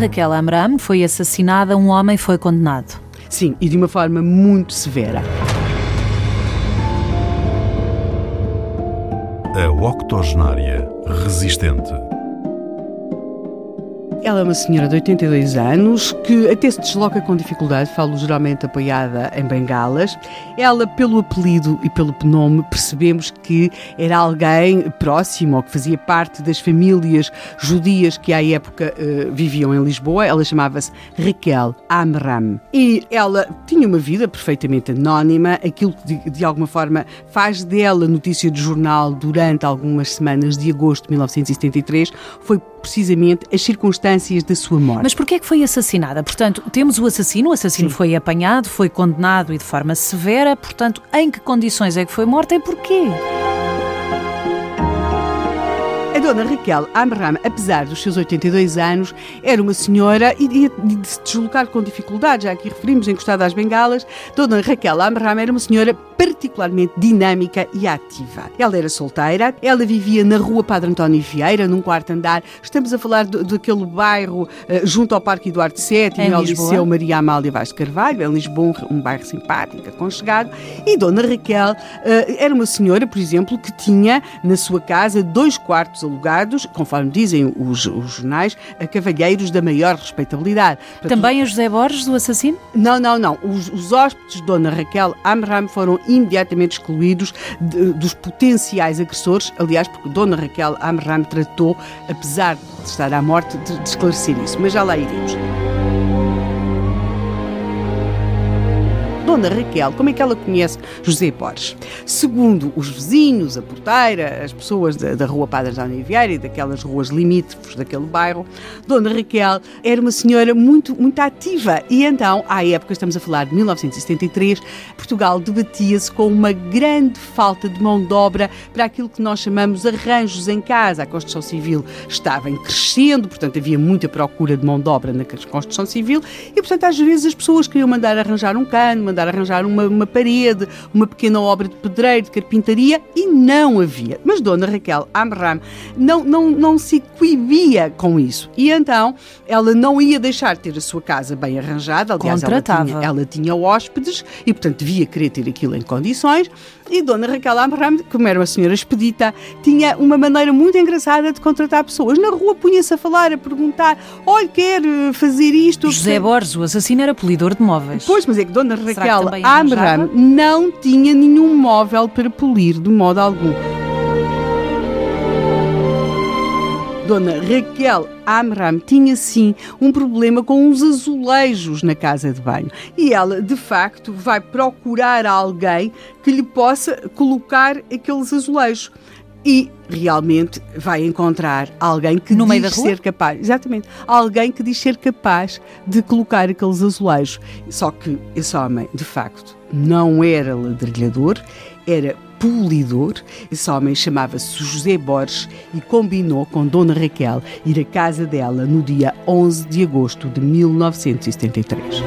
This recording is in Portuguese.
Raquel Amram foi assassinada, um homem foi condenado. Sim, e de uma forma muito severa. A octogenária resistente. Ela é uma senhora de 82 anos que até se desloca com dificuldade, falo geralmente apoiada em bengalas. Ela, pelo apelido e pelo nome, percebemos que era alguém próximo ou que fazia parte das famílias judias que à época uh, viviam em Lisboa. Ela chamava-se Raquel Amram. E ela tinha uma vida perfeitamente anónima, aquilo que de, de alguma forma faz dela notícia de jornal durante algumas semanas de agosto de 1973 foi precisamente as circunstâncias da sua morte. Mas porquê é que foi assassinada? Portanto, temos o assassino, o assassino Sim. foi apanhado, foi condenado e de forma severa, portanto, em que condições é que foi morta e porquê? Dona Raquel Amram, apesar dos seus 82 anos, era uma senhora e de se deslocar com dificuldade, já aqui referimos, encostada às bengalas. Dona Raquel Amram era uma senhora particularmente dinâmica e ativa. Ela era solteira, ela vivia na rua Padre António Vieira, num quarto andar. Estamos a falar do, daquele bairro uh, junto ao Parque Eduardo VII, em ao Liceu Maria Amália Vaz de Carvalho, em Lisboa, um bairro simpático, aconchegado. E Dona Raquel uh, era uma senhora, por exemplo, que tinha na sua casa dois quartos alugados, conforme dizem os, os jornais, a cavalheiros da maior respeitabilidade. Também a José Borges, o assassino? Não, não, não. Os, os hóspedes de Dona Raquel Amram foram imediatamente excluídos de, dos potenciais agressores. Aliás, porque Dona Raquel Amram tratou, apesar de estar à morte, de, de esclarecer isso. Mas já lá iremos. Dona Raquel, como é que ela conhece José Borges? Segundo os vizinhos, a porteira, as pessoas da, da Rua Padre João Vieira e daquelas ruas limítrofes daquele bairro, Dona Raquel era uma senhora muito, muito ativa e então, à época, estamos a falar de 1973, Portugal debatia-se com uma grande falta de mão de obra para aquilo que nós chamamos arranjos em casa. A construção civil estava em crescendo, portanto havia muita procura de mão de obra na construção civil e, portanto, às vezes as pessoas queriam mandar arranjar um cano, mandar arranjar uma, uma parede, uma pequena obra de pedreiro, de carpintaria, e não havia. Mas Dona Raquel Amram não, não, não se coibia com isso. E então ela não ia deixar de ter a sua casa bem arranjada, aliás, ela tinha, ela tinha hóspedes e, portanto, devia querer ter aquilo em condições. E Dona Raquel Amram, como era uma senhora expedita, tinha uma maneira muito engraçada de contratar pessoas. Na rua punha-se a falar, a perguntar: olha, quer eh, fazer isto? José Borges, o assassino, era polidor de móveis. Pois, mas é que Dona Raquel Amram não tinha nenhum móvel para polir de modo algum. Dona Raquel Amram tinha sim um problema com uns azulejos na casa de banho. E ela, de facto, vai procurar alguém que lhe possa colocar aqueles azulejos e realmente vai encontrar alguém que no diz ser capaz, exatamente, alguém que diz ser capaz de colocar aqueles azulejos. Só que esse homem, de facto, não era ladrilhador, era polidor. Esse homem chamava-se José Borges e combinou com Dona Raquel ir à casa dela no dia 11 de agosto de 1973.